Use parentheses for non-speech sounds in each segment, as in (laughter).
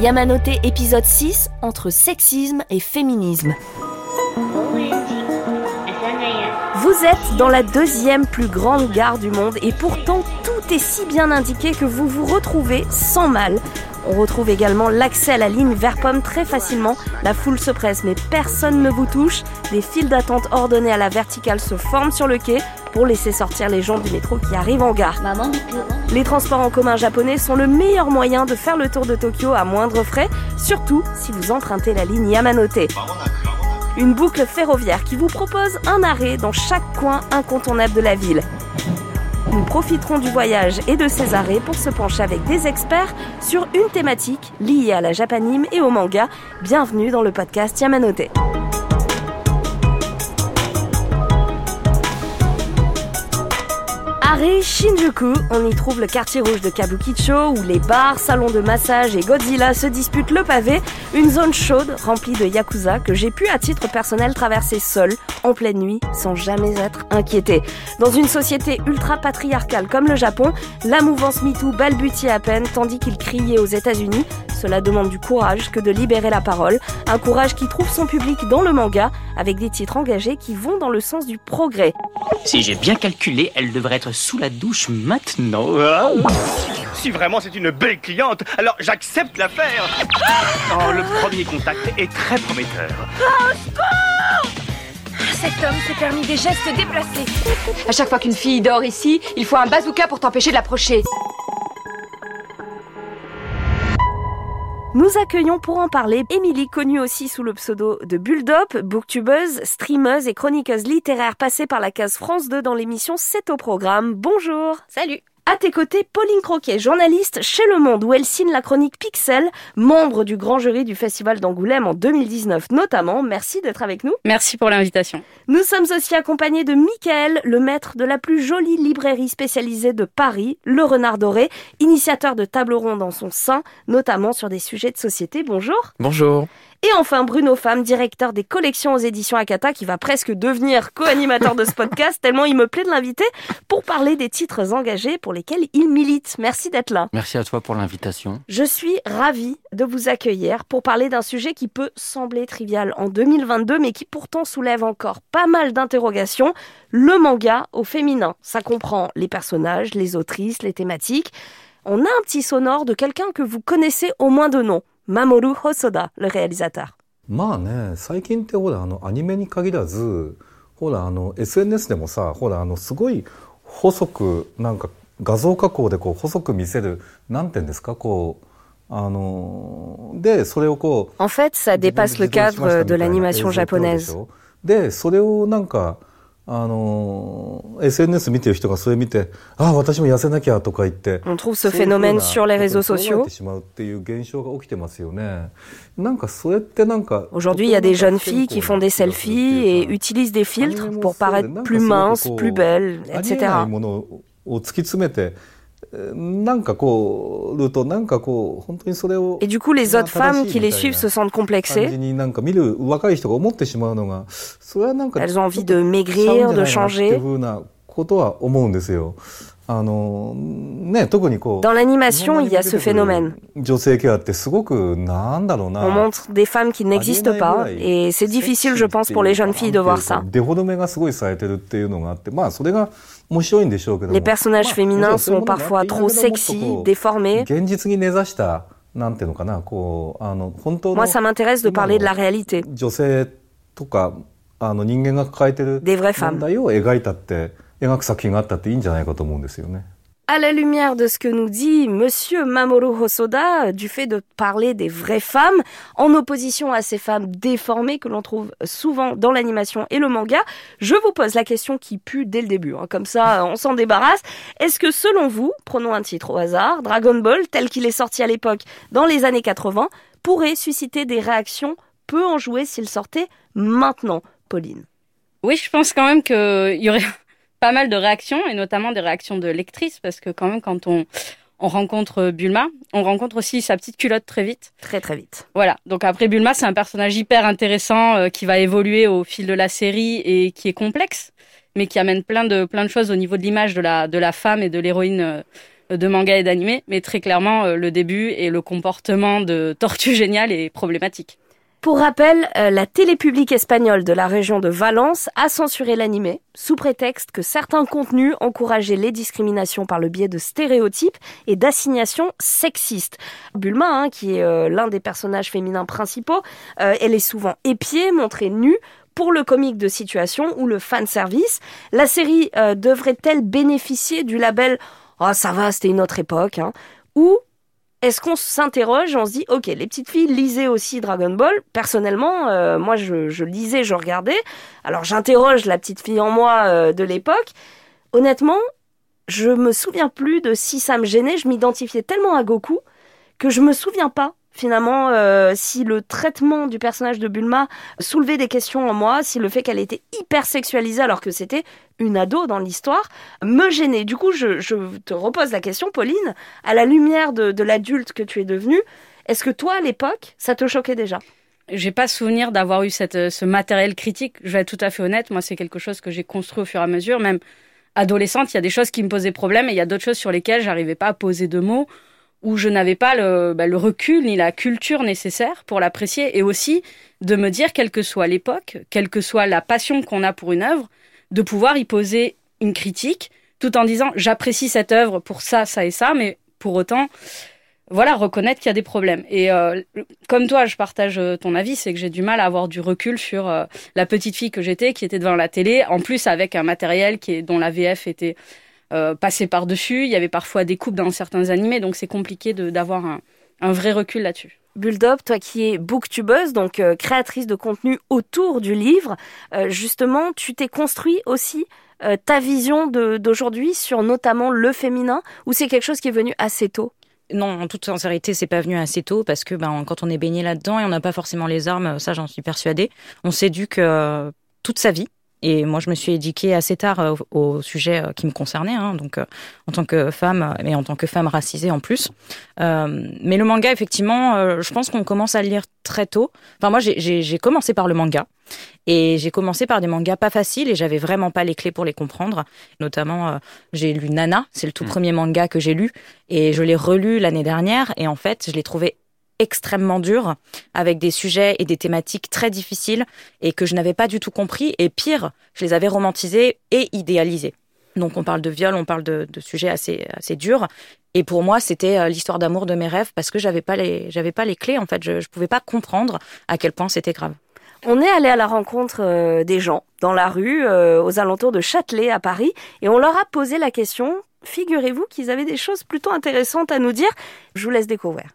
Yamanote épisode 6 entre sexisme et féminisme. Vous êtes dans la deuxième plus grande gare du monde et pourtant tout est si bien indiqué que vous vous retrouvez sans mal. On retrouve également l'accès à la ligne vers Pomme très facilement. La foule se presse mais personne ne vous touche. Des files d'attente ordonnées à la verticale se forment sur le quai pour laisser sortir les gens du métro qui arrivent en gare. Les transports en commun japonais sont le meilleur moyen de faire le tour de Tokyo à moindre frais, surtout si vous empruntez la ligne Yamanote. Une boucle ferroviaire qui vous propose un arrêt dans chaque coin incontournable de la ville. Nous profiterons du voyage et de ses arrêts pour se pencher avec des experts sur une thématique liée à la japanime et au manga. Bienvenue dans le podcast Yamanote. Arrêt Shinjuku, on y trouve le quartier rouge de Kabukicho où les bars, salons de massage et Godzilla se disputent le pavé, une zone chaude remplie de yakuza que j'ai pu à titre personnel traverser seul en pleine nuit sans jamais être inquiété. Dans une société ultra patriarcale comme le Japon, la mouvance MeToo balbutiait à peine tandis qu'il criait aux États-Unis. Cela demande du courage que de libérer la parole, un courage qui trouve son public dans le manga avec des titres engagés qui vont dans le sens du progrès. Si j'ai bien calculé, elle devrait être sous la douche maintenant. Si vraiment c'est une belle cliente, alors j'accepte l'affaire. Oh, le premier contact est très prometteur. Cet homme s'est permis des gestes déplacés. À chaque fois qu'une fille dort ici, il faut un bazooka pour t'empêcher de l'approcher. Nous accueillons pour en parler Émilie, connue aussi sous le pseudo de Bulldop, booktubeuse, streameuse et chroniqueuse littéraire passée par la case France 2 dans l'émission C'est au programme. Bonjour Salut à tes côtés, Pauline Croquet, journaliste chez Le Monde, où elle signe la chronique Pixel, membre du grand jury du Festival d'Angoulême en 2019 notamment. Merci d'être avec nous. Merci pour l'invitation. Nous sommes aussi accompagnés de Michael, le maître de la plus jolie librairie spécialisée de Paris, Le Renard Doré, initiateur de tables rondes dans son sein, notamment sur des sujets de société. Bonjour. Bonjour. Et enfin, Bruno Femme, directeur des collections aux éditions Akata, qui va presque devenir co-animateur de ce podcast, (laughs) tellement il me plaît de l'inviter, pour parler des titres engagés pour lesquels il milite. Merci d'être là. Merci à toi pour l'invitation. Je suis ravie de vous accueillir pour parler d'un sujet qui peut sembler trivial en 2022, mais qui pourtant soulève encore pas mal d'interrogations. Le manga au féminin. Ça comprend les personnages, les autrices, les thématiques. On a un petit sonore de quelqu'un que vous connaissez au moins de nom. Mamoru Hosoda, le réalisateur. まあね最近ってほらあのアニメに限らずほらあの SNS でもさほらあのすごい細くなんか画像加工でこう細く見せるなんて言うんですかこうあのでそれをこう En fait, ça dépasse le cadre de l'animation japonaise. でそれをなんかあの SNS 見てる人がそれ見てああ私も痩せなきゃとか言って On trouve ce phénomène sur les réseaux sociaux しまうっていう現象が起きてますよねなんかそれってなんか Aujourd'hui, il y a des jeunes filles qui font des selfies et utilisent des filtres pour paraître plus minces, plus belles, etc. ものを突き詰めて なんかこうるとなんかこう本当にそれを Et du coup, les autres femmes qui les suivent se sentent 感 complexées. じになんか見る若い人が思ってしまうのがそれはなんか Elles ont envie de ちゃうんじ maigrir, ゃ de ないかなって changer. いうふうなことは思うんですよ。あのね特にこう Dans l'animation, il y a ce phénomène. 女性キャラってすごくなんだろうな On montre des femmes qui n'existent pas et c'est difficile, je pense, pour les jeunes filles de voir ça. Les personnages féminins sont parfois trop sexy, déformés. Moi, ça m'intéresse de parler de la réalité. Des vraies femmes à la lumière de ce que nous dit monsieur Mamoru Hosoda du fait de parler des vraies femmes en opposition à ces femmes déformées que l'on trouve souvent dans l'animation et le manga, je vous pose la question qui pue dès le début. Hein. Comme ça, on s'en débarrasse. Est-ce que selon vous, prenons un titre au hasard, Dragon Ball tel qu'il est sorti à l'époque dans les années 80 pourrait susciter des réactions peu enjouées s'il sortait maintenant, Pauline? Oui, je pense quand même qu'il y aurait pas mal de réactions, et notamment des réactions de lectrices, parce que quand même, quand on, on rencontre Bulma, on rencontre aussi sa petite culotte très vite. Très très vite. Voilà, donc après Bulma, c'est un personnage hyper intéressant euh, qui va évoluer au fil de la série et qui est complexe, mais qui amène plein de, plein de choses au niveau de l'image de la, de la femme et de l'héroïne euh, de manga et d'animé, mais très clairement, euh, le début et le comportement de Tortue Géniale est problématique. Pour rappel, euh, la télé publique espagnole de la région de Valence a censuré l'animé sous prétexte que certains contenus encourageaient les discriminations par le biais de stéréotypes et d'assignations sexistes. Bulma, hein, qui est euh, l'un des personnages féminins principaux, euh, elle est souvent épiée, montrée nue, pour le comique de situation ou le fan service. La série devrait-elle bénéficier du label Oh ça va, c'était une autre époque hein, ou est-ce qu'on s'interroge, on se dit, ok, les petites filles lisaient aussi Dragon Ball. Personnellement, euh, moi, je, lisais, je regardais. Alors, j'interroge la petite fille en moi euh, de l'époque. Honnêtement, je me souviens plus de si ça me gênait. Je m'identifiais tellement à Goku que je me souviens pas finalement euh, si le traitement du personnage de Bulma soulevait des questions en moi, si le fait qu'elle était hyper sexualisée alors que c'était une ado dans l'histoire me gênait. Du coup, je, te repose la question, Pauline, à la lumière de, l'adulte que tu es devenue, est-ce que toi, à l'époque, ça te choquait déjà? J'ai pas souvenir d'avoir eu cette, ce matériel critique. Je vais être tout à fait honnête. Moi, c'est quelque chose que j'ai construit au fur et à mesure. Même adolescente, il y a des choses qui me posaient problème et il y a d'autres choses sur lesquelles j'arrivais pas à poser de mots où je n'avais pas le, bah, le, recul ni la culture nécessaire pour l'apprécier et aussi de me dire, quelle que soit l'époque, quelle que soit la passion qu'on a pour une œuvre, de pouvoir y poser une critique tout en disant j'apprécie cette œuvre pour ça, ça et ça, mais pour autant, voilà, reconnaître qu'il y a des problèmes. Et euh, comme toi, je partage euh, ton avis, c'est que j'ai du mal à avoir du recul sur euh, la petite fille que j'étais, qui était devant la télé, en plus avec un matériel qui est, dont la VF était euh, passer par-dessus. Il y avait parfois des coupes dans certains animés, donc c'est compliqué d'avoir un, un, vrai recul là-dessus. Bulldog, toi qui es booktubeuse, donc euh, créatrice de contenu autour du livre, euh, justement, tu t'es construit aussi ta vision d'aujourd'hui sur notamment le féminin, ou c'est quelque chose qui est venu assez tôt? Non, en toute sincérité, c'est pas venu assez tôt parce que ben, quand on est baigné là-dedans et on n'a pas forcément les armes, ça j'en suis persuadée, on s'éduque toute sa vie et moi, je me suis éduquée assez tard euh, au, sujet euh, qui me concernait, hein, donc euh, en tant que femme, mais en tant que femme racisée en plus. mais le manga, effectivement, je pense qu'on commence à le lire très tôt. Enfin, moi, j'ai commencé par le manga. Et j'ai commencé par des mangas pas faciles et j'avais vraiment pas les clés pour les comprendre. Notamment, j'ai lu Nana, c'est le tout mm. premier manga que j'ai lu et je l'ai relu l'année dernière et en fait, je l'ai trouvé extrêmement dur, avec des sujets et des thématiques très difficiles et que je n'avais pas du tout compris. Et pire, je les avais romantisés et idéalisés. Donc on parle de viol, on parle de, sujets assez, assez durs. Et pour moi, c'était euh, l'histoire d'amour de mes rêves parce que j'avais pas les, j'avais pas les clés. En fait, je, ne pouvais pas comprendre à quel point c'était grave. On est allé à la rencontre euh, des gens dans la rue, euh, aux alentours de Châtelet à Paris, et on leur a posé la question. Figurez-vous qu'ils avaient des choses plutôt intéressantes à nous dire. Je vous laisse découvrir.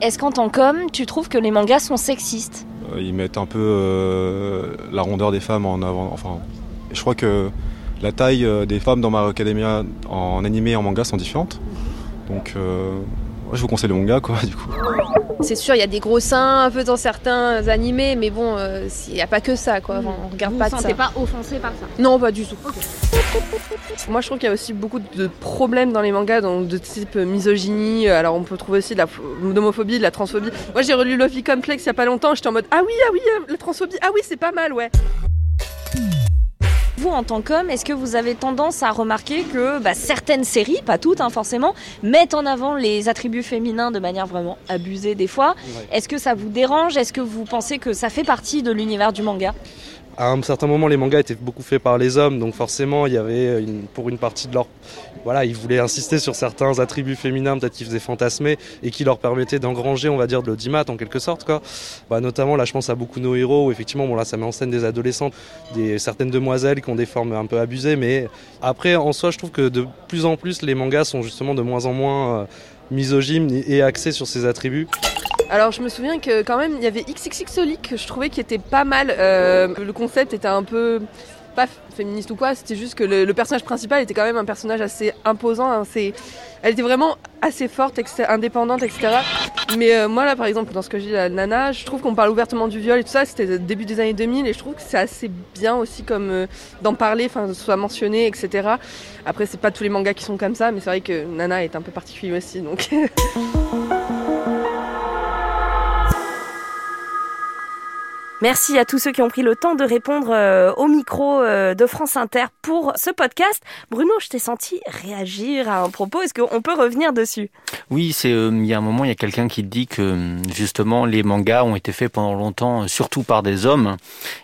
Est-ce qu'en tant qu'homme, tu trouves que les mangas sont sexistes euh, Ils mettent un peu euh, la rondeur des femmes en avant. Enfin, je crois que la taille euh, des femmes dans ma Academia en animé et en manga sont différentes. Donc, je vous conseille le manga, quoi, du coup. C'est sûr, il y a des gros seins un peu dans certains animés, mais bon, euh, il n'y a pas que ça, quoi. on regarde vous pas vous sentez pas offensé par ça Non, pas du tout. Moi, je trouve qu'il y a aussi beaucoup de problèmes dans les mangas, donc de type misogynie. Alors, on peut trouver aussi de l'homophobie, de la transphobie. Moi, j'ai relu Lovey Complex il y a pas longtemps. J'étais en mode ah oui, ah oui, euh, la transphobie, ah oui, c'est pas mal, ouais vous, en tant qu'homme, est-ce que vous avez tendance à remarquer que bah, certaines séries, pas toutes hein, forcément, mettent en avant les attributs féminins de manière vraiment abusée des fois? Est-ce que ça vous dérange? Est-ce que vous pensez que ça fait partie de l'univers du manga? À un certain moment, les mangas étaient beaucoup faits par les hommes, donc forcément, il y avait une, pour une partie de leur, voilà, ils voulaient insister sur certains attributs féminins, peut-être qu'ils faisaient fantasmer et qui leur permettaient d'engranger, on va dire, de l'audimat en quelque sorte, quoi. Bah, notamment, là, je pense à beaucoup nos héros où effectivement, bon là, ça met en scène des adolescentes, des certaines demoiselles qui ont des formes un peu abusées, mais après, en soi, je trouve que de plus en plus, les mangas sont justement de moins en moins euh, misogynes et axés sur ces attributs. Alors je me souviens que quand même il y avait XXXolic que je trouvais qui était pas mal. Euh, le concept était un peu pas féministe ou quoi, c'était juste que le, personnage principal était quand même un personnage assez imposant, assez... elle était vraiment assez forte, indépendante, etc. Mais euh, moi là par exemple dans ce que j'ai à Nana, je trouve qu'on parle ouvertement du viol et tout ça, c'était début des années 2000 et je trouve que c'est assez bien aussi comme euh, d'en parler, enfin soit mentionné, etc. Après c'est pas tous les mangas qui sont comme ça, mais c'est vrai que Nana est un peu particulier aussi donc... (laughs) Merci à tous ceux qui ont pris le temps de répondre euh, au micro euh, de France Inter pour ce podcast. Bruno, je t'ai senti réagir à un propos. Est-ce qu'on peut revenir dessus? Oui, c'est euh, il y a un moment, il y a quelqu'un qui dit que justement les mangas ont été faits pendant longtemps, surtout par des hommes.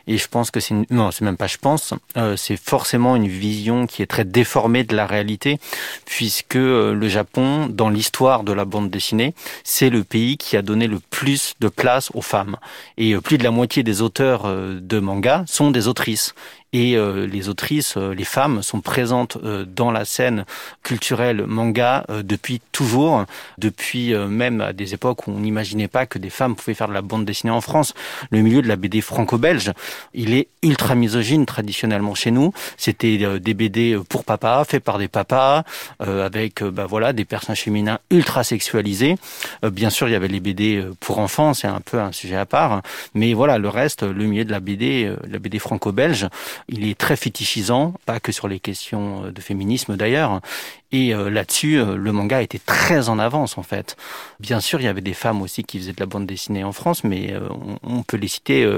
Et je pense que c'est une... non, c'est même pas je pense, c'est forcément une vision qui est très déformée de la réalité, puisque le Japon, dans l'histoire de la bande dessinée, c'est le pays qui a donné le plus de place aux femmes. Et plus de la moitié des auteurs euh, de manga sont des autrices et euh, les autrices, euh, les femmes, sont présentes euh, dans la scène culturelle manga depuis toujours, depuis même à des époques où on n'imaginait pas que des femmes pouvaient faire de la bande dessinée en France. Le milieu de la BD franco-belge, il est ultra misogyne traditionnellement chez nous. C'était des BD pour papa, faits par des papas, avec bah voilà des personnages féminins ultra sexualisés. bien sûr, il y avait les BD pour enfants, c'est un peu un sujet à part, mais voilà le reste, le milieu de la BD, la BD franco-belge il est très fétichisant, pas que sur les questions de féminisme d'ailleurs. Et euh, là-dessus, euh, le manga était très en avance en fait. Bien sûr, il y avait des femmes aussi qui faisaient de la bande dessinée en France, mais euh, on, peut les citer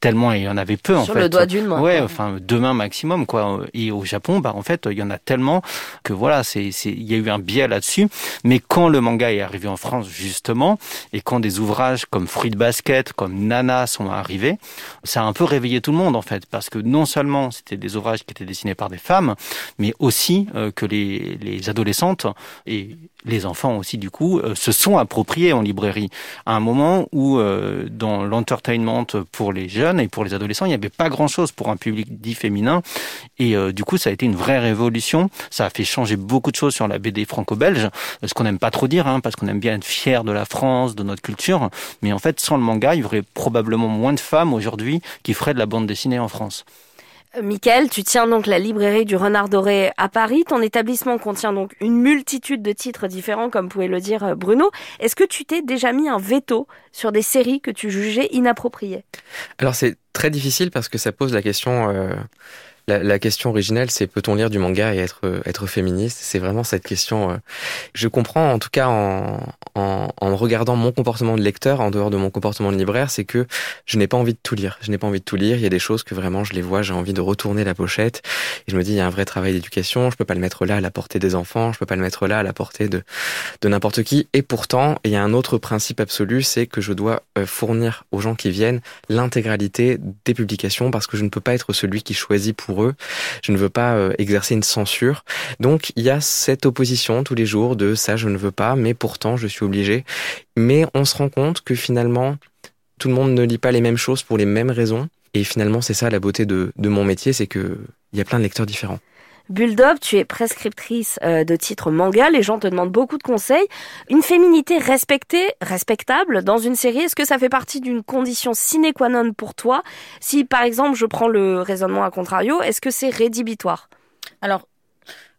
tellement il y en avait peu en fait. Sur le doigt d'une main. Ouais, enfin deux mains maximum quoi. Et au Japon, bah en fait, il y en a tellement que voilà, c'est c'est il y a eu un biais là-dessus. Mais quand le manga est arrivé en France justement, et quand des ouvrages comme Fruit Basket, comme Nana sont arrivés, ça a un peu réveillé tout le monde en fait, parce que non seulement c'était des ouvrages qui étaient dessinés par des femmes, mais aussi que les, les les adolescentes et les enfants aussi du coup euh, se sont appropriés en librairie. À un moment où euh, dans l'entertainment pour les jeunes et pour les adolescents il n'y avait pas grand chose pour un public dit féminin. Et euh, du coup ça a été une vraie révolution. Ça a fait changer beaucoup de choses sur la BD franco-belge ce qu'on n'aime pas trop dire hein, parce qu'on aime bien être fier de la France de notre culture. Mais en fait sans le manga il y aurait probablement moins de femmes aujourd'hui qui feraient de la bande dessinée en France Michael, tu tiens donc la librairie du Renard Doré à Paris. Ton établissement contient donc une multitude de titres différents, comme pouvait le dire euh, Bruno. Est-ce que tu t'es déjà mis un veto sur des séries que tu jugeais inappropriées? Alors c'est très difficile parce que ça pose la question euh, la, question originelle, c'est peut-on lire du manga et être, être féministe? C'est vraiment cette question. Euh, je comprends, en tout cas, en, en, en, regardant mon comportement de lecteur, en dehors de mon comportement de libraire, c'est que je n'ai pas envie de tout lire. Je n'ai pas envie de tout lire. Il y a des choses que vraiment, je les vois, j'ai envie de retourner la pochette. Et je me dis, il y a un vrai travail d'éducation. Je peux pas le mettre là à la portée des enfants. Je peux pas le mettre là à la portée de, de n'importe qui. Et pourtant, il y a un autre principe absolu, c'est que je dois euh, fournir aux gens qui viennent l'intégralité des publications parce que je ne peux pas être celui qui choisit pour je ne veux pas euh, exercer une censure. Donc il y a cette opposition tous les jours de ça je ne veux pas, mais pourtant je suis obligé. Mais on se rend compte que finalement tout le monde ne lit pas les mêmes choses pour les mêmes raisons. Et finalement, c'est ça la beauté de, mon métier, c'est que il y a plein de lecteurs différents. Bulldog, tu es prescriptrice euh, de titres manga, les gens te demandent beaucoup de conseils. Une féminité respectée, respectable dans une série, est-ce que ça fait partie d'une condition sine qua non pour toi? Si par exemple je prends le raisonnement à contrario, est-ce que c'est rédhibitoire? Alors,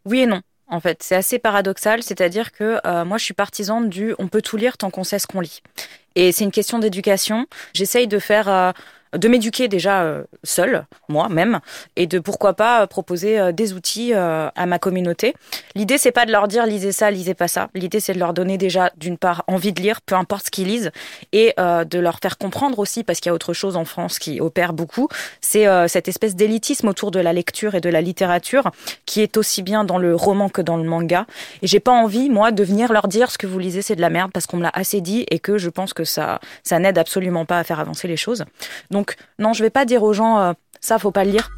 oui et non. En fait, c'est assez paradoxal, c'est-à-dire que euh, moi je suis partisane du on peut tout lire tant qu'on sait ce qu'on lit. Et c'est une question d'éducation. J'essaye de faire euh, de m'éduquer déjà euh, seule, moi-même, et de pourquoi pas euh, proposer euh, des outils à ma communauté. L'idée, c'est pas de leur dire lisez ça, lisez pas ça. L'idée, c'est de leur donner déjà, d'une part, envie de lire, peu importe ce qu'ils lisent, et de leur faire comprendre aussi, parce qu'il y a autre chose en France qui opère beaucoup, c'est cette espèce d'élitisme autour de la lecture et de la littérature, qui est aussi bien dans le roman que dans le manga. Et j'ai pas envie, moi, de venir leur dire ce que vous lisez, c'est de la merde, parce qu'on me l'a assez dit, et que je pense que ça, ça n'aide absolument pas à faire avancer les choses. Donc non, je vais pas dire aux gens euh, ça faut pas le lire.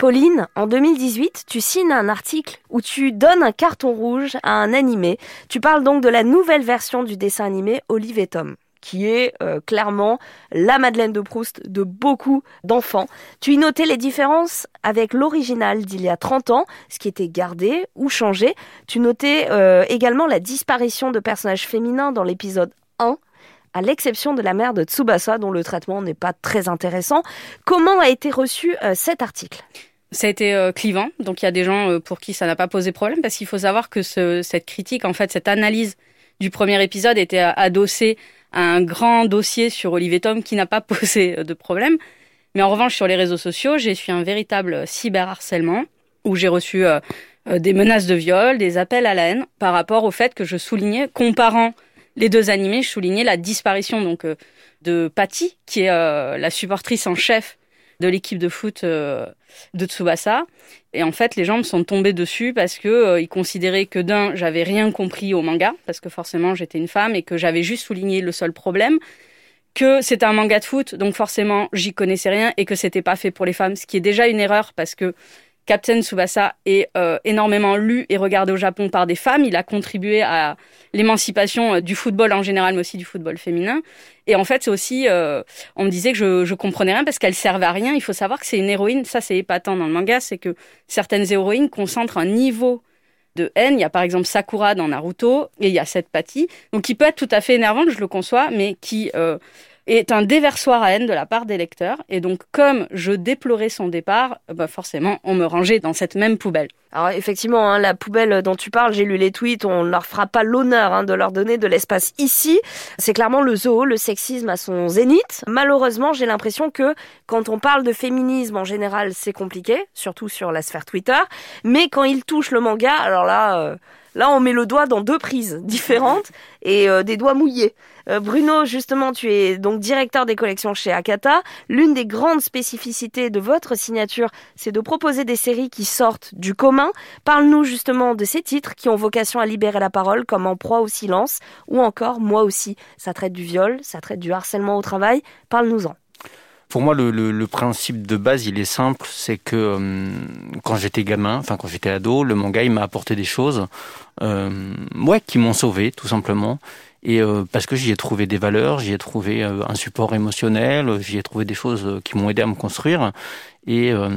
Pauline, en 2018, tu signes un article où tu donnes un carton rouge à un animé. Tu parles donc de la nouvelle version du dessin animé Olive et Tom qui est euh, clairement la Madeleine de Proust de beaucoup d'enfants. Tu y notais les différences avec l'original d'il y a 30 ans, ce qui était gardé ou changé. Tu notais euh, également la disparition de personnages féminins dans l'épisode 1 à l'exception de la mère de Tsubasa, dont le traitement n'est pas très intéressant. Comment a été reçu euh, cet article? Ça a été euh, clivant, donc il y a des gens euh, pour qui ça n'a pas posé problème, parce qu'il faut savoir que ce, cette critique, en fait, cette analyse du premier épisode était adossée à un grand dossier sur Olivier Tom qui n'a pas (laughs) posé de problème. Mais en revanche, sur les réseaux sociaux, j'ai suivi un véritable cyberharcèlement où j'ai reçu des menaces de viol, des appels à la haine par rapport au fait que je soulignais, comparant les deux animés, je soulignais la disparition donc de Patty, qui est la supportrice en chef de l'équipe de foot de Tsubasa. Et en fait, les gens me sont tombés dessus parce que ils considéraient que d'un, j'avais rien compris au manga, parce que forcément j'étais une femme et que j'avais juste souligné le seul problème, que c'était un manga de foot, donc forcément j'y connaissais rien et que c'était pas fait pour les femmes, ce qui est déjà une erreur parce que Captain Tsubasa est euh, énormément lu et regardé au Japon par des femmes. Il a contribué à l'émancipation euh, du football en général, mais aussi du football féminin. Et en fait, c'est aussi, euh, on me disait que je, je comprenais rien parce qu'elle servait à rien. Il faut savoir que c'est une héroïne. Ça, c'est épatant dans le manga, c'est que certaines héroïnes concentrent un niveau de haine. Il y a par exemple Sakura dans Naruto et il y a cette Patty, donc qui peut être tout à fait énervante, je le conçois, mais qui est un déversoir à haine de la part des lecteurs. Et donc, comme je déplorais son départ, bah forcément, on me rangeait dans cette même poubelle. Alors effectivement, hein, la poubelle dont tu parles, j'ai lu les tweets, on ne leur fera pas l'honneur hein, de leur donner de l'espace ici. C'est clairement le zoo, le sexisme à son zénith. Malheureusement, j'ai l'impression que quand on parle de féminisme en général, c'est compliqué, surtout sur la sphère Twitter. Mais quand il touche le manga, alors là... Euh, Là, on met le doigt dans deux prises différentes et euh, des doigts mouillés. Euh, Bruno, justement, tu es donc directeur des collections chez Akata. L'une des grandes spécificités de votre signature, c'est de proposer des séries qui sortent du commun. Parle-nous justement de ces titres qui ont vocation à libérer la parole, comme En proie au silence, ou encore Moi aussi. Ça traite du viol, ça traite du harcèlement au travail. Parle-nous-en. Pour moi, le, le, le, principe de base, il est simple, c'est que euh, quand j'étais gamin, enfin quand j'étais ado, le manga, il m'a apporté des choses, euh, ouais, qui m'ont sauvé, tout simplement. Et euh, parce que j'y ai trouvé des valeurs, j'y ai trouvé euh, un support émotionnel, j'y ai trouvé des choses qui m'ont aidé à me construire. Et, euh,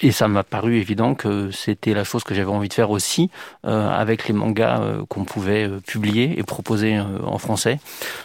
et ça m'a paru évident que c'était la chose que j'avais envie de faire aussi euh, avec les mangas euh, qu'on pouvait publier et proposer en français.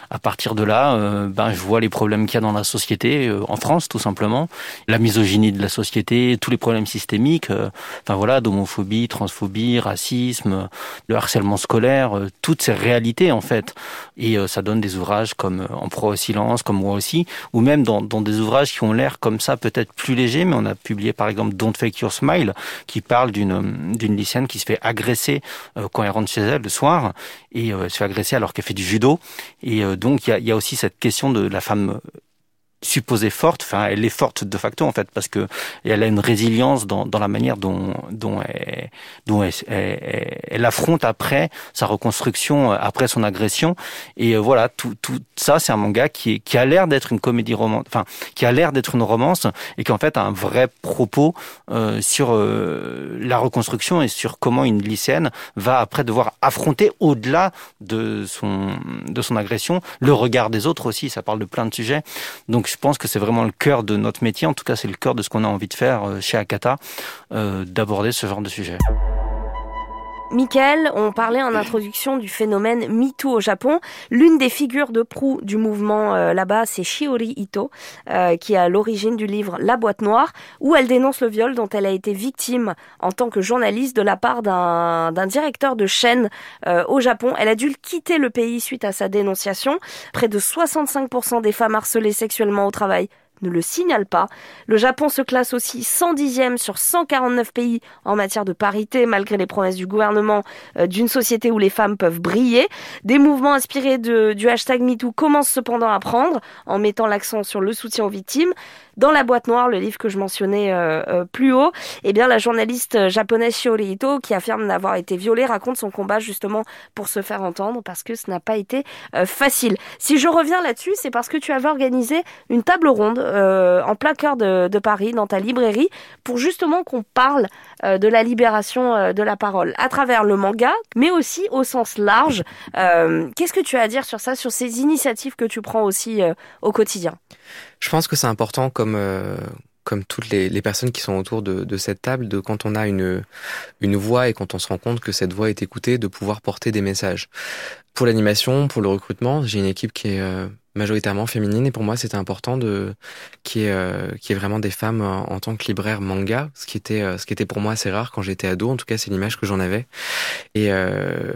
À partir de là, ben, je vois les problèmes qu'il y a dans la société, en France tout simplement, la misogynie de la société, tous les problèmes systémiques, enfin voilà, d'homophobie, transphobie, racisme, le harcèlement scolaire, toutes ces réalités en fait. Et ça donne des ouvrages comme En proie au silence, comme moi aussi, ou même dans, dans des ouvrages qui ont l'air comme ça peut-être plus léger, mais on a publié par exemple Don't Fake Your Smile, qui parle d'une d'une lycéenne qui se fait agresser euh, quand elle rentre chez elle le soir, et euh, se fait agresser alors qu'elle fait du judo. Et euh, donc il y y a aussi cette question de la femme supposée forte, enfin elle est forte de facto en fait parce que elle a une résilience dans, dans la manière dont dont elle, dont elle, elle, affronte après sa reconstruction après son agression. Et euh, voilà tout tout ça c'est un manga qui qui a l'air d'être une comédie romance enfin qui a l'air d'être une romance et qui en fait a un vrai propos euh, sur euh, la reconstruction et sur comment une lycéenne va après devoir affronter au-delà de son de son agression le regard des autres aussi. Ça parle de plein de sujets. Donc je pense que c'est vraiment le cœur de notre métier. En tout cas, c'est le cœur de ce qu'on a envie de faire euh, chez Akata, euh, d'aborder ce genre de sujet. Michael, on parlait en introduction du phénomène MeToo au Japon. L'une des figures de proue du mouvement euh, là-bas, c'est Shiori Ito, qui est à l'origine du livre La boîte noire, où elle dénonce le viol dont elle a été victime en tant que journaliste de la part d'un directeur de chaîne au Japon. Elle a dû quitter le pays suite à sa dénonciation. Près de 65% des femmes harcelées sexuellement au travail ne le signale pas. Le Japon se classe aussi 110e sur 149 pays en matière de parité, malgré les promesses du gouvernement euh, d'une société où les femmes peuvent briller. Des mouvements inspirés du hashtag MeToo commencent cependant à prendre, en mettant l'accent sur le soutien aux victimes. Dans La boîte noire, le livre que je mentionnais euh, euh, plus haut, eh bien la journaliste japonaise Shiori Ito, qui affirme n'avoir été violée, raconte son combat justement pour se faire entendre, parce que ce n'a pas été facile. Si je reviens là-dessus, c'est parce que tu avais organisé une table ronde euh, en plein cœur de, Paris, dans ta librairie, pour justement qu'on parle euh, de la libération euh, de la parole à travers le manga, mais aussi au sens large. Qu'est-ce que tu as à dire sur ça, sur ces initiatives que tu prends aussi au quotidien? Je pense que c'est important comme comme toutes les, personnes qui sont autour de, cette table, de quand on a une, une voix et quand on se rend compte que cette voix est écoutée, de pouvoir porter des messages. Pour l'animation, pour le recrutement, j'ai une équipe qui est majoritairement féminine. Et pour moi c'était important de qui est euh, qui est vraiment des femmes en, tant que libraire manga ce qui était euh, ce qui était pour moi assez rare quand j'étais ado. En tout cas c'est l'image que j'en avais. Et euh,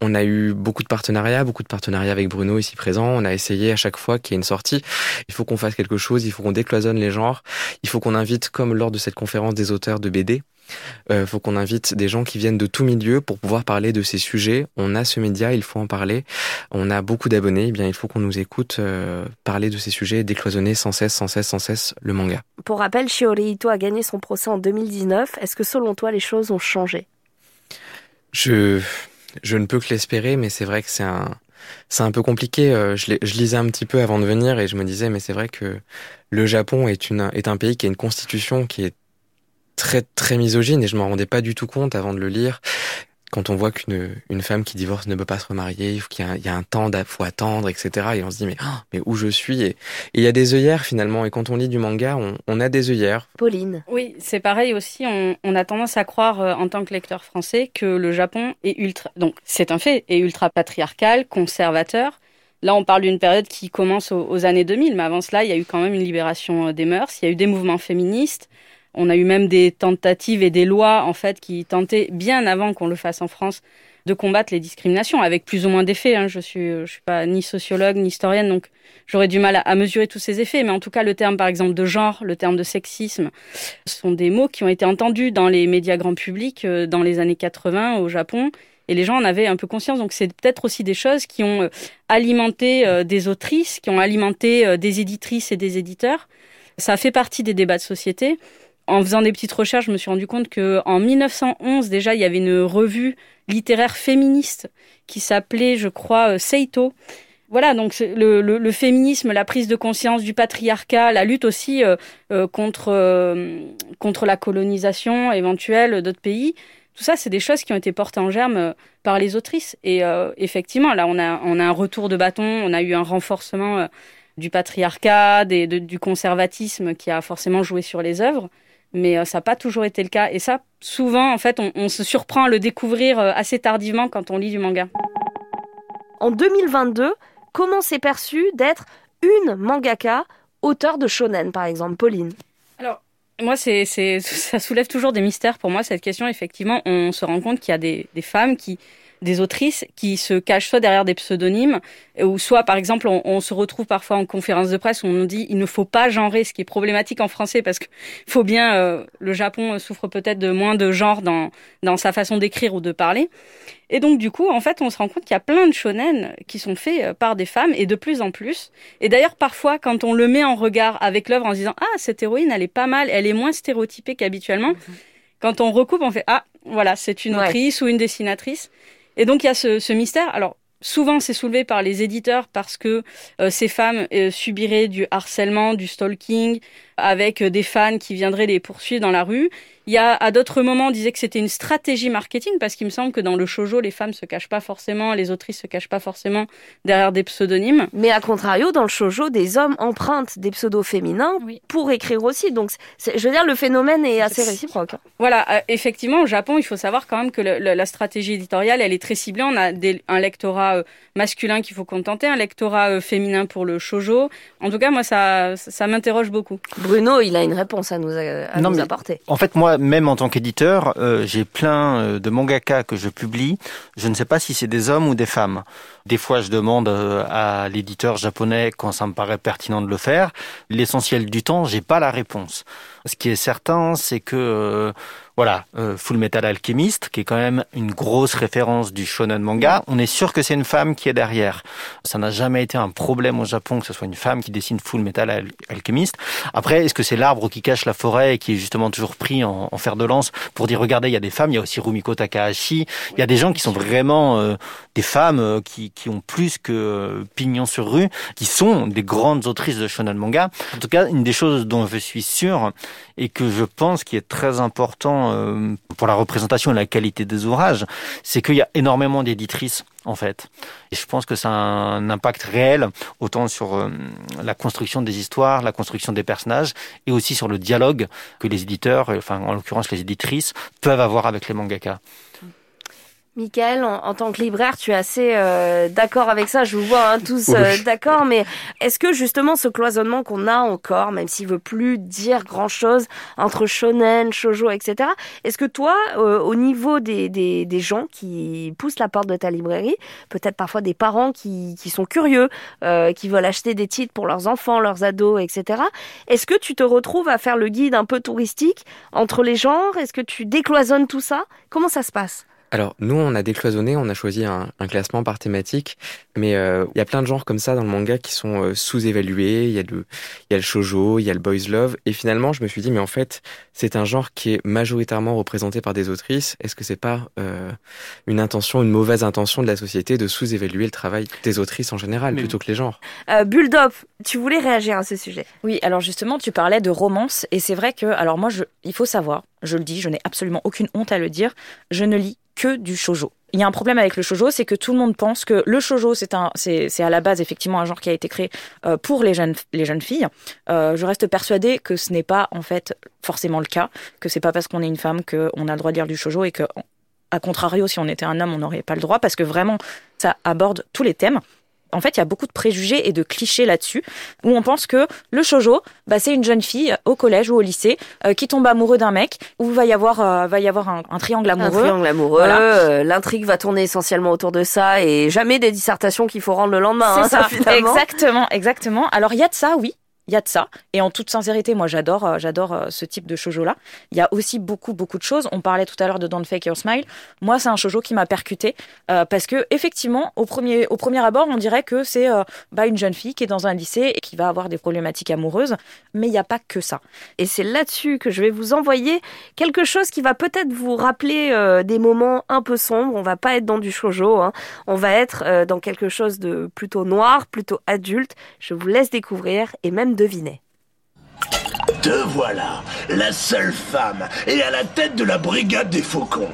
on a eu beaucoup de partenariats, beaucoup de partenariats avec Bruno ici présent. On a essayé à chaque fois qu'il y ait une sortie, il faut qu'on fasse quelque chose, il faut qu'on décloisonne les genres, il faut qu'on invite, comme lors de cette conférence des auteurs de BD, il euh, faut qu'on invite des gens qui viennent de tout milieu pour pouvoir parler de ces sujets. On a ce média, il faut en parler. On a beaucoup d'abonnés, eh bien il faut qu'on nous écoute euh, parler de ces sujets, décloisonner sans cesse, sans cesse, sans cesse le manga. Pour rappel, Shiori Ito a gagné son procès en 2019. Est-ce que selon toi les choses ont changé? Je je ne peux que l'espérer, mais c'est vrai que c'est un c'est un peu compliqué. Euh, je, lisais un petit peu avant de venir et je me disais, mais c'est vrai que le Japon est, une, est un pays qui a une constitution qui est très très misogyne et je m'en rendais pas du tout compte avant de le lire quand on voit qu'une une femme qui divorce ne peut pas se remarier, qu'il y, a, il y a un temps, faut attendre, etc. Et on se dit mais oh, mais où je suis? Et il y a des œillères finalement. Et quand on lit du manga, on, on a des œillères. Pauline. Oui, c'est pareil aussi. On, on, a tendance à croire euh, en tant que lecteur français que le Japon est ultra, donc c'est un fait, est ultra patriarcal, conservateur. Là, on parle d'une période qui commence aux, aux années 2000, mais avant cela, il y a eu quand même une libération euh, des mœurs. Il y a eu des mouvements féministes. On a eu même des tentatives et des lois en fait qui tentaient bien avant qu'on le fasse en France de combattre les discriminations avec plus ou moins d'effets. Hein. Je suis je suis pas ni sociologue ni historienne donc j'aurais du mal à, mesurer tous ces effets. Mais en tout cas le terme par exemple de genre, le terme de sexisme, sont des mots qui ont été entendus dans les médias grand public euh, dans les années 80 au Japon. Et les gens en avaient un peu conscience. Donc c'est peut-être aussi des choses qui ont euh, alimenté euh, des autrices, qui ont alimenté des éditrices et des éditeurs. Ça fait partie des débats de société en faisant des petites recherches, je me suis rendu compte que en 1911 déjà, il y avait une revue littéraire féministe qui s'appelait, je crois, euh, Seito. Voilà, donc le, féminisme, la prise de conscience du patriarcat, la lutte aussi euh, euh, contre contre la colonisation éventuelle d'autres pays. Tout ça, c'est des choses qui ont été portées en germe par les autrices. Et effectivement, là, on a on a un retour de bâton, on a eu un renforcement du patriarcat, du conservatisme qui a forcément joué sur les œuvres mais euh, ça n'a pas toujours été le cas. Et ça, souvent, en fait, on, se surprend à le découvrir euh, assez tardivement quand on lit du manga. En 2022, comment s'est perçu d'être une mangaka, auteur de shonen, par exemple, Pauline? Alors, moi, c'est, (laughs) ça soulève toujours des mystères pour moi, cette question. Effectivement, on se rend compte qu'il y a des, des femmes qui des autrices qui se cachent soit derrière des pseudonymes, ou soit, par exemple, on, se retrouve parfois en conférence de presse où on nous dit il ne faut pas genrer, ce qui est problématique en français parce que faut bien, euh, le Japon souffre peut-être de moins de genre dans, dans sa façon d'écrire ou de parler. Et donc, du coup, en fait, on se rend compte qu'il y a plein de shonen qui sont faits euh, par des femmes et de plus en plus. Et d'ailleurs, parfois, quand on le met en regard avec l'œuvre en se disant ah, cette héroïne, elle est pas mal, elle est moins stéréotypée qu'habituellement. Mhm. Quand on recoupe, on fait ah, voilà, c'est une autrice ou une dessinatrice. Et donc il y a ce, mystère. Alors souvent c'est soulevé par les éditeurs parce que euh, ces femmes euh, subiraient du harcèlement, du stalking, avec euh, des fans qui viendraient les poursuivre dans la rue. Il y a à d'autres moments on disait que c'était une stratégie marketing parce qu'il me semble que dans le shojo les femmes se cachent pas forcément, les autrices se cachent pas forcément derrière des pseudonymes. Mais à contrario dans le shojo des hommes empruntent des pseudos féminins pour écrire aussi. Donc je veux dire le phénomène est assez réciproque. Voilà, euh, effectivement au Japon il faut savoir quand même que le, la stratégie éditoriale elle est très ciblée. On a des, un lectorat euh, masculin qu'il faut contenter, un lectorat euh, féminin pour le shojo. En tout cas moi ça ça m'interroge beaucoup. Bruno il a une réponse à nous, à nous apporter. En fait moi même en tant qu'éditeur, euh, j'ai plein euh, de mangaka que je publie. Je ne sais pas si c'est des hommes ou des femmes. Des fois, je demande euh, à l'éditeur japonais quand ça me paraît pertinent de le faire. L'essentiel du temps, j'ai pas la réponse. Ce qui est certain, c'est que voilà, euh, Full Metal Alchemist, qui est quand même une grosse référence du shonen manga. On est sûr que c'est une femme qui est derrière. Ça n'a jamais été un problème au Japon que ce soit une femme qui dessine Full Metal Alchemist. Après, est-ce que c'est l'arbre qui cache la forêt et qui est justement toujours pris en, fer de lance pour dire regardez, il y a des femmes, il y a aussi Rumiko Takahashi, il y a des gens qui sont vraiment euh, des femmes euh, qui, qui ont plus que euh, pignon sur rue, qui sont des grandes autrices de shonen manga. En tout cas, une des choses dont je suis sûr et que je pense qui est très important euh, pour la représentation et la qualité des ouvrages, c'est qu'il y a énormément d'éditrices en fait. Et je pense que ça a un impact réel autant sur euh, la construction des histoires, la construction des personnages et aussi sur le dialogue que les éditeurs, enfin en l'occurrence les éditrices, peuvent avoir avec les mangaka. Michael, en, en, tant que libraire, tu es assez euh, d'accord avec ça. Je vous vois hein, tous euh, Oui. d'accord, mais est-ce que justement ce cloisonnement qu'on a encore, même s'il veut plus dire grand-chose entre shonen, shoujo, etc. Est-ce que toi, euh, au niveau des, des, des gens qui poussent la porte de ta librairie, peut-être parfois des parents qui, qui sont curieux, euh, qui veulent acheter des titres pour leurs enfants, leurs ados, etc. Est-ce que tu te retrouves à faire le guide un peu touristique entre les genres? Est-ce que tu décloisonnes tout ça? Comment ça se passe? Alors, nous, on a décloisonné, on a choisi un, un classement par thématique, mais euh, il y a plein de genres comme ça dans le manga qui sont euh, sous-évalués. Il y, a le- il y a le shoujo, il y a le boys love, et finalement, je me suis dit, mais en fait, c'est un genre qui est majoritairement représenté par des autrices. Est-ce que c'est pas euh, une intention, une mauvaise intention de la société de sous-évaluer le travail des autrices en général, Mais- plutôt que les genres? Euh, Bulldog, tu voulais réagir à ce sujet Oui, alors justement, tu parlais de romance, et c'est vrai que, alors moi, je, il faut savoir, je le dis, je n'ai absolument aucune honte à le dire, je ne lis que du shojo. Il y a un problème avec le shojo, c'est que tout le monde pense que le shojo, c'est un, c'est, à la base effectivement un genre qui a été créé euh, pour les jeunes, les jeunes filles. Euh, je reste persuadée que ce n'est pas en fait forcément le cas, que c'est pas parce qu'on est une femme qu'on a le droit de lire du shojo et que, à contrario, si on était un homme, on n'aurait pas le droit, parce que vraiment, ça aborde tous les thèmes. En fait, il y a beaucoup de préjugés et de clichés là-dessus, où on pense que le shojo, bah, c'est une jeune fille au collège ou au lycée euh, qui tombe amoureux d'un mec, où va y avoir, euh, va y avoir un, un triangle Un amoureux. triangle amoureux, Voilà. l'intrigue va tourner essentiellement autour de ça et jamais des dissertations qu'il faut rendre le lendemain. hein, C'est ça, (laughs) finalement. exactement, exactement. Alors il y a de ça, oui. Il y a de ça. Et en toute sincérité, moi j'adore, euh, j'adore euh, ce type de shoujo là. Il y a aussi beaucoup, beaucoup de choses. On parlait tout à l'heure de Don't Fake Your Smile. Moi, c'est un shoujo qui m'a percuté euh, parce que effectivement, au premier, au premier abord, on dirait que c'est bah, une jeune fille qui est dans un lycée et qui va avoir des problématiques amoureuses. Mais il n'y a pas que ça. Et c'est là-dessus que je vais vous envoyer quelque chose qui va peut-être vous rappeler des moments un peu sombres. On va pas être dans du shoujo, hein. on va être dans quelque chose de plutôt noir, plutôt adulte. Je vous laisse découvrir et même deviner. Te voilà, la seule femme, et à la tête de la brigade des faucons.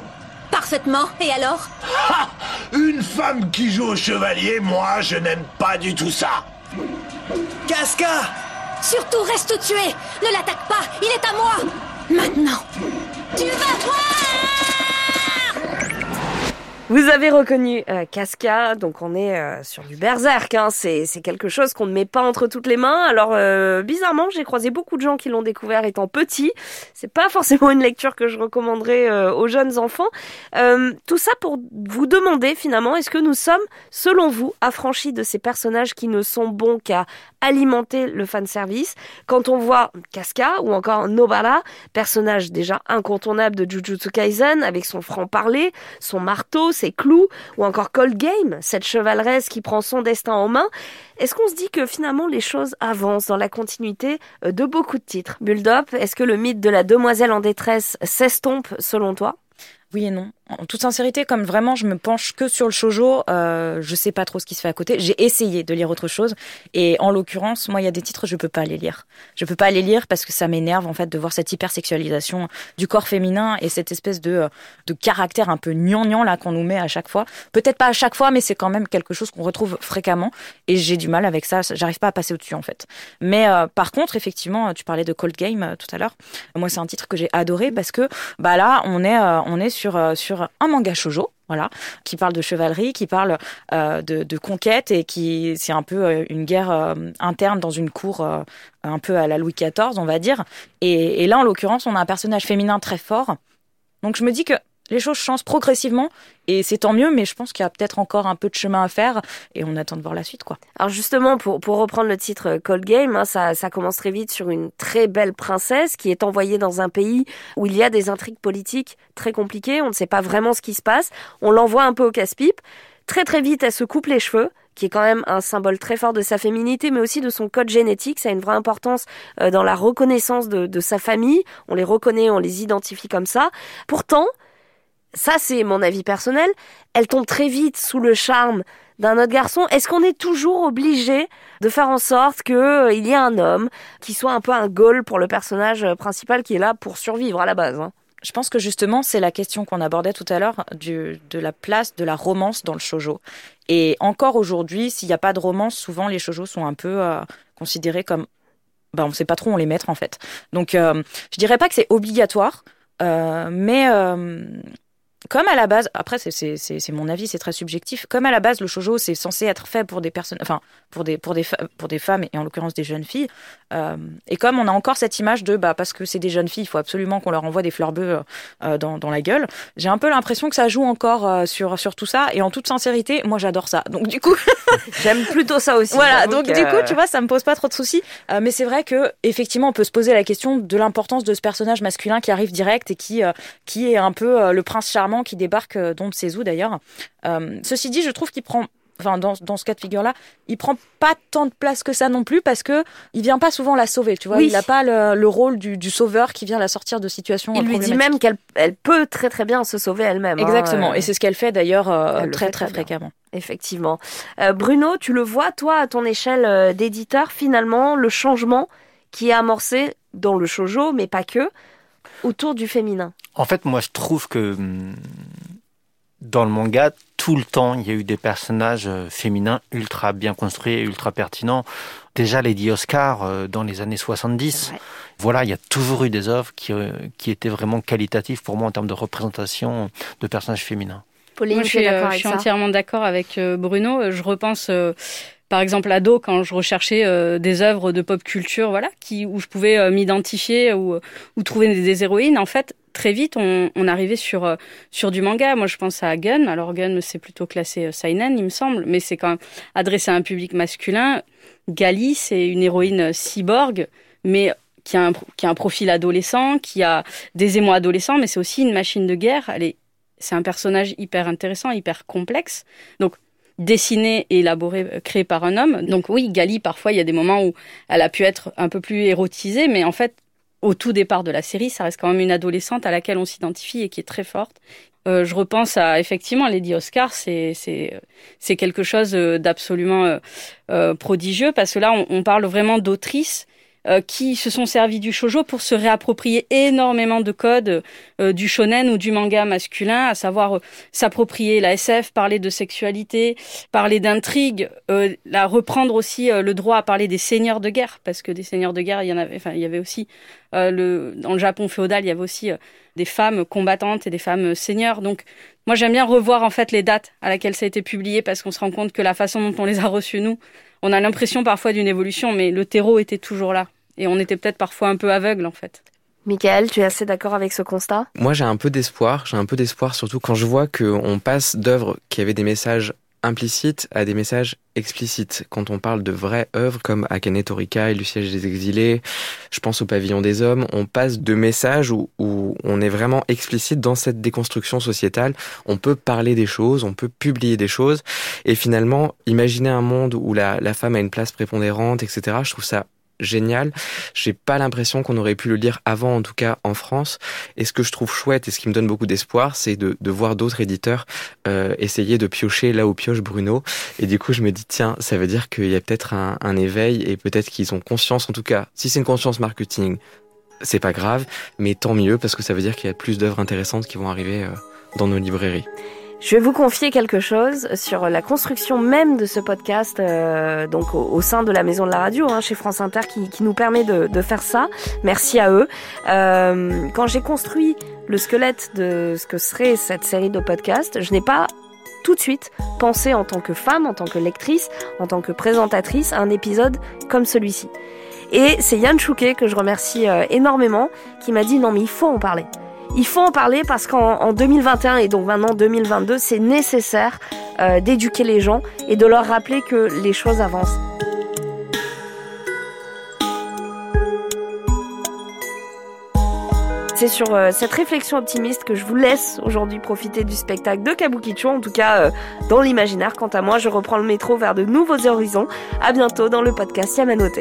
Parfaitement. Et alors? Ha Une femme qui joue au chevalier, moi je n'aime pas du tout ça. Casca Surtout reste tué Ne l'attaque pas Il est à moi Maintenant Tu vas voir Vous avez reconnu euh, Casca, donc on est euh, sur du berserk. Hein. C'est, quelque chose qu'on ne met pas entre toutes les mains. Alors euh, bizarrement, j'ai croisé beaucoup de gens qui l'ont découvert étant petit. C'est pas forcément une lecture que je recommanderais aux jeunes enfants. Tout ça pour vous demander finalement, est-ce que nous sommes, selon vous, affranchis de ces personnages qui ne sont bons qu'à alimenter le fanservice? Quand on voit Casca ou encore Nobara, personnage déjà incontournable de Jujutsu Kaisen avec son franc-parler, son marteau, ses clous, ou encore Cold Game, cette chevaleresse qui prend son destin en main, est-ce qu'on se dit que finalement les choses avancent dans la continuité euh, de beaucoup de titres? Bulldop, est-ce que le mythe de la demoiselle en détresse s'estompe selon toi? Oui et non. En toute sincérité, comme vraiment je me penche que sur le shojo, euh, je sais pas trop ce qui se fait à côté. J'ai essayé de lire autre chose et en l'occurrence, moi il y a des titres je peux pas les lire. Je peux pas les lire parce que ça m'énerve en fait de voir cette hypersexualisation du corps féminin et cette espèce de de caractère un peu gnangnan là qu'on nous met à chaque fois. Peut-être pas à chaque fois, mais c'est quand même quelque chose qu'on retrouve fréquemment et j'ai du mal avec ça. J'arrive pas à passer au-dessus en fait. Mais euh, par contre, effectivement, tu parlais de Cold Game euh, tout à l'heure. Moi, c'est un titre que j'ai adoré parce que bah là, on est euh, on est sur euh, un manga shojo, voilà, qui parle de chevalerie, qui parle euh, de, conquête et qui c'est un peu euh, une guerre euh, interne dans une cour un peu à la Louis XIV, on va dire. Et là, en l'occurrence, on a un personnage féminin très fort. Donc je me dis que les choses changent progressivement et c'est tant mieux, mais je pense qu'il y a peut-être encore un peu de chemin à faire et on attend de voir la suite, quoi. Alors justement, pour, pour reprendre le titre euh, Cold Game, hein, ça, commence très vite sur une très belle princesse qui est envoyée dans un pays où il y a des intrigues politiques très compliquées, on ne sait pas vraiment ce qui se passe, on l'envoie un peu au casse-pipe, très très vite elle se coupe les cheveux, qui est quand même un symbole très fort de sa féminité, mais aussi de son code génétique. Ça a une vraie importance euh, dans la reconnaissance de, de sa famille. On les reconnaît, on les identifie comme ça. Pourtant, ça c'est mon avis personnel, elle tombe très vite sous le charme d'un autre garçon. Est-ce qu'on est toujours obligé de faire en sorte qu'il euh, y ait un homme qui soit un peu un goal pour le personnage euh, principal qui est là pour survivre à la base hein? Je pense que justement, c'est la question qu'on abordait tout à l'heure de la place de la romance dans le shojo. Et encore aujourd'hui, s'il n'y a pas de romance, souvent les shojos sont un peu euh, considérés comme, ben, on sait pas trop où les mettre en fait. Donc, euh, je dirais pas que c'est obligatoire, mais comme à la base, après c'est- mon avis, c'est très subjectif. Comme à la base, le shoujo c'est censé être fait pour des personnes, enfin pour des pour des pour des femmes et en l'occurrence des jeunes filles. Euh, et comme on a encore cette image de bah parce que c'est des jeunes filles, il faut absolument qu'on leur envoie des fleurs bleues euh, dans, dans la gueule. J'ai un peu l'impression que ça joue encore euh, sur sur tout ça. Et en toute sincérité, moi j'adore ça. Donc du coup, (laughs) j'aime plutôt ça aussi. Voilà, donc du coup, tu vois, ça me pose pas trop de soucis. Euh, mais c'est vrai que effectivement, on peut se poser la question de l'importance de ce personnage masculin qui arrive direct et qui euh, qui est un peu euh, le prince charmant qui débarque euh, dont Sezou d'ailleurs. Euh, ceci dit, je trouve qu'il prend Enfin, dans, dans ce cas de figure-là, il prend pas tant de place que ça non plus parce que il vient pas souvent la sauver, tu vois. Oui. Il a pas le, le rôle du, du sauveur qui vient la sortir de situations. Il lui dit même qu'elle elle peut très très bien se sauver elle-même. hein, Exactement. euh, Et c'est ce qu'elle fait d'ailleurs euh, très fait très fréquemment. Effectivement. Euh, Bruno, tu le vois, toi, à ton échelle d'éditeur, finalement, le changement qui est amorcé dans le shoujo, mais pas que, autour du féminin. En fait, moi, je trouve que hum, dans le manga, tout le temps, il y a eu des personnages euh, féminins ultra bien construits, et ultra pertinents. Déjà, Lady Oscar, euh, dans les années 70, voilà, il y a toujours eu des œuvres qui, euh, qui étaient vraiment qualitatives pour moi en termes de représentation de personnages féminins. Pauline, Moi, je suis, je entièrement d'accord avec Bruno. Je repense, euh, par exemple, ado quand je recherchais euh, des œuvres de pop culture, voilà, qui où je pouvais euh, m'identifier ou, ou trouver des, héroïnes. En fait, très vite, on, on arrivait sur euh, sur du manga. Moi, je pense à Gun. Alors Gun, c'est plutôt classé euh, seinen, il me semble, mais c'est quand même adressé à un public masculin. Gali, c'est une héroïne euh, cyborg, mais qui a, un, qui a un profil adolescent, qui a des émois adolescents, mais c'est aussi une machine de guerre. Elle est c'est un personnage hyper intéressant, hyper complexe. Donc, dessiné et élaboré, euh, créé par un homme. Donc oui, Gali, parfois, il y a des moments où elle a pu être un peu plus érotisée, mais en fait, au tout départ de la série, ça reste quand même une adolescente à laquelle on s'identifie et qui est très forte. Euh, je repense à effectivement Lady Oscar, c'est c'est quelque chose euh, d'absolument euh, prodigieux parce que là on, parle vraiment d'autrices euh, qui se sont servis du shojo pour se réapproprier énormément de codes euh, du shonen ou du manga masculin, à savoir euh, s'approprier la SF, parler de sexualité, parler d'intrigue, euh, la reprendre aussi le droit à parler des seigneurs de guerre, parce que des seigneurs de guerre, il y en avait, enfin il y avait aussi le dans le Japon féodal, il y avait aussi des femmes combattantes et des femmes seigneurs. Donc moi j'aime bien revoir en fait les dates à laquelle ça a été publié parce qu'on se rend compte que la façon dont on les a reçues nous, on a l'impression parfois d'une évolution, mais le terreau était toujours là. Et on était peut-être parfois un peu aveugle en fait. Michael, tu es assez d'accord avec ce constat? Moi, j'ai un peu d'espoir. J'ai un peu d'espoir, surtout quand je vois qu'on passe d'œuvres qui avaient des messages implicites à des messages explicites. Quand on parle de vraies œuvres comme Akane Torika et Le siège des exilés, je pense au pavillon des hommes, on passe de messages où, où on est vraiment explicite dans cette déconstruction sociétale. On peut parler des choses, on peut publier des choses. Et finalement, imaginer un monde où la, la femme a une place prépondérante, etc., je trouve ça génial. J'ai pas l'impression qu'on aurait pu le lire avant, en tout cas en France. Et ce que je trouve chouette et ce qui me donne beaucoup d'espoir, c'est de, voir d'autres éditeurs euh, essayer de piocher là où pioche Bruno. Et du coup, je me dis, tiens, ça veut dire qu'il y a peut-être un, un éveil et peut-être qu'ils ont conscience, en tout cas, si c'est une conscience marketing, c'est pas grave, mais tant mieux parce que ça veut dire qu'il y a plus d'œuvres intéressantes qui vont arriver euh, dans nos librairies. Je vais vous confier quelque chose sur la construction même de ce podcast, euh, donc au, sein de la maison de la radio, hein, chez France Inter, qui, nous permet de, de faire ça. Merci à eux. Euh, quand j'ai construit le squelette de ce que serait cette série de podcasts, je n'ai pas tout de suite pensé en tant que femme, en tant que lectrice, en tant que présentatrice, à un épisode comme celui-ci. Et c'est Yann Chouquet, que je remercie euh, énormément, qui m'a dit non mais il faut en parler. Il faut en parler parce qu'en en 2021 et donc maintenant 2022, c'est nécessaire euh, d'éduquer les gens et de leur rappeler que les choses avancent. C'est sur euh, cette réflexion optimiste que je vous laisse aujourd'hui profiter du spectacle de Kabukicho, en tout cas euh, dans l'imaginaire. Quant à moi, je reprends le métro vers de nouveaux horizons. À bientôt dans le podcast Yamanote.